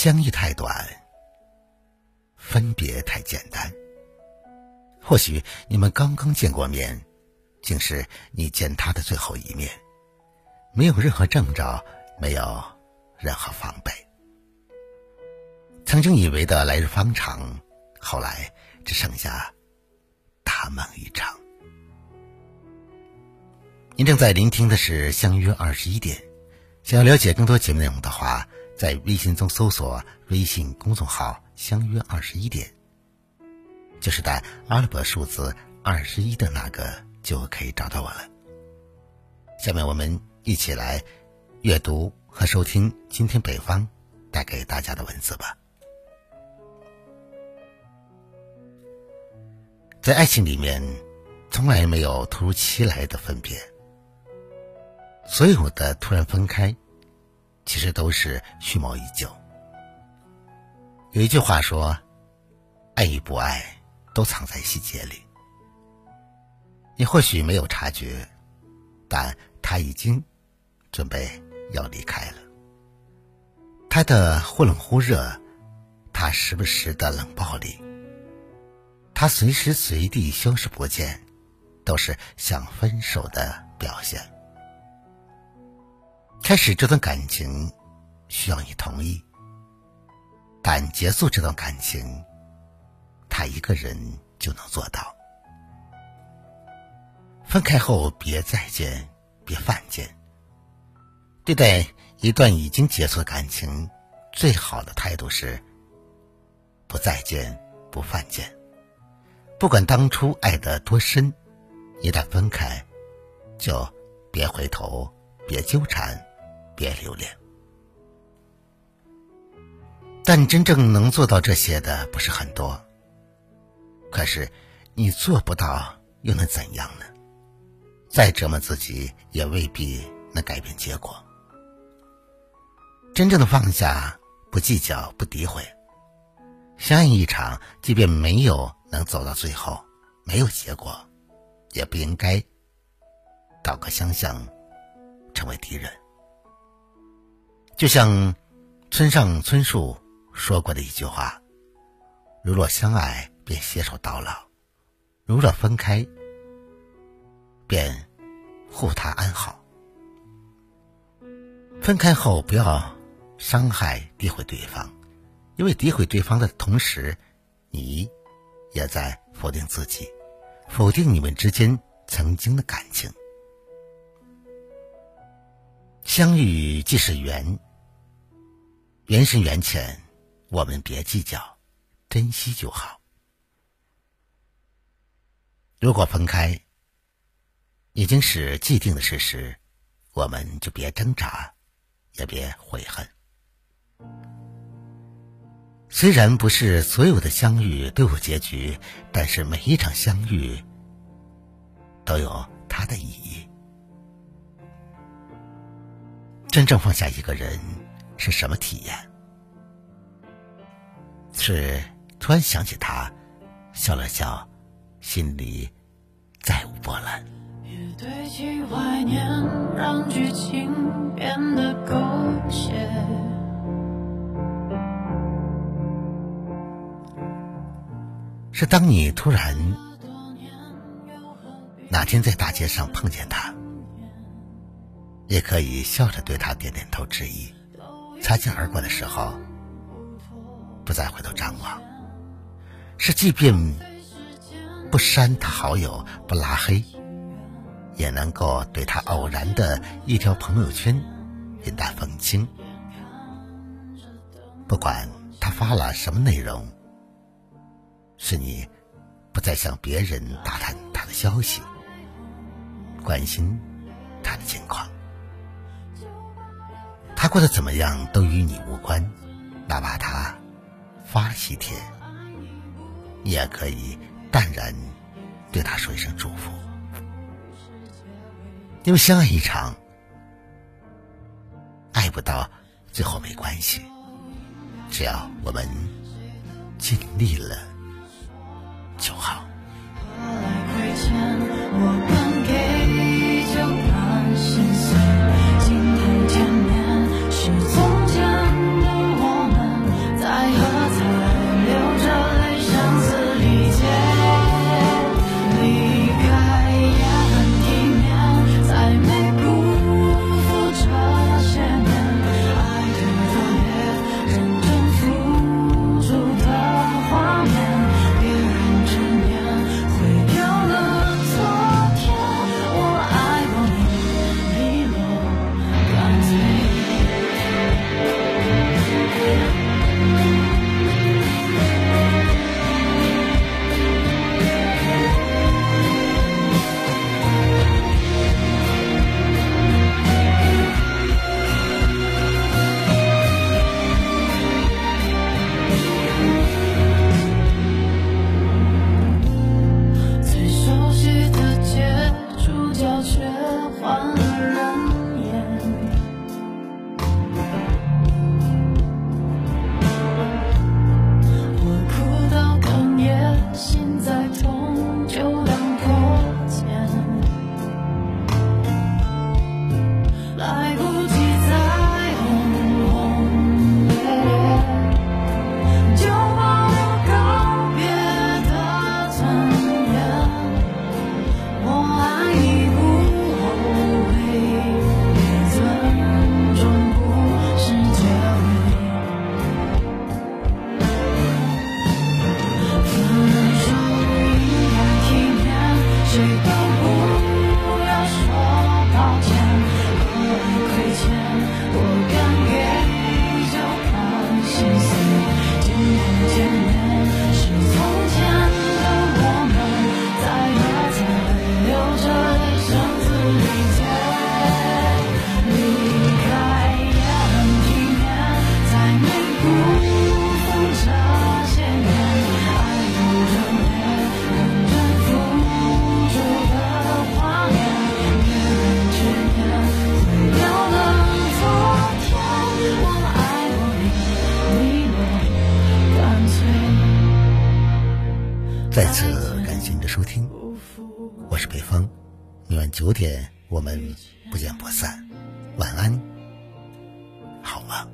相遇太短，分别太简单。或许你们刚刚见过面，竟是你见他的最后一面，没有任何征兆，没有任何防备。曾经以为的来日方长，后来只剩下大梦一场。您正在聆听的是《相约二十一点》，想要了解更多节目内容的话，在微信中搜索微信公众号“相约二十一点”，就是带阿拉伯数字二十一的那个，就可以找到我了。下面我们一起来阅读和收听今天北方带给大家的文字吧。在爱情里面，从来没有突如其来的分别。所有的突然分开，其实都是蓄谋已久。有一句话说：“爱与不爱，都藏在细节里。”你或许没有察觉，但他已经准备要离开了。他的忽冷忽热，他时不时的冷暴力。他随时随地消失不见，都是想分手的表现。开始这段感情需要你同意，但结束这段感情，他一个人就能做到。分开后别再见，别犯贱。对待一段已经结束的感情，最好的态度是不再见，不犯贱。不管当初爱得多深，一旦分开，就别回头，别纠缠，别留恋。但真正能做到这些的不是很多。可是你做不到，又能怎样呢？再折磨自己，也未必能改变结果。真正的放下，不计较，不诋毁，相爱一场，即便没有。能走到最后，没有结果，也不应该倒戈相向，成为敌人。就像村上春树说过的一句话：“如若相爱，便携手到老；如若分开，便护他安好。”分开后不要伤害、诋毁对方，因为诋毁对方的同时，你。也在否定自己，否定你们之间曾经的感情。相遇即是缘，缘深缘浅，我们别计较，珍惜就好。如果分开已经是既定的事实，我们就别挣扎，也别悔恨。虽然不是所有的相遇都有结局，但是每一场相遇都有它的意义。真正放下一个人是什么体验？是突然想起他，笑了笑，心里再无波澜。让剧情变得狗血。是当你突然哪天在大街上碰见他，也可以笑着对他点点头致意；擦肩而过的时候，不再回头张望。是即便不删他好友，不拉黑，也能够对他偶然的一条朋友圈云淡风轻。不管他发了什么内容。是你不再向别人打探他的消息，关心他的近况，过得怎么样都与你无关，哪怕他发喜帖，你也可以淡然对他说一声祝福，因为相爱一场，爱不到最后没关系，只要我们尽力了。就好。再次感谢你的收听，我是北方，明晚九点我们不见不散，晚安，好吗？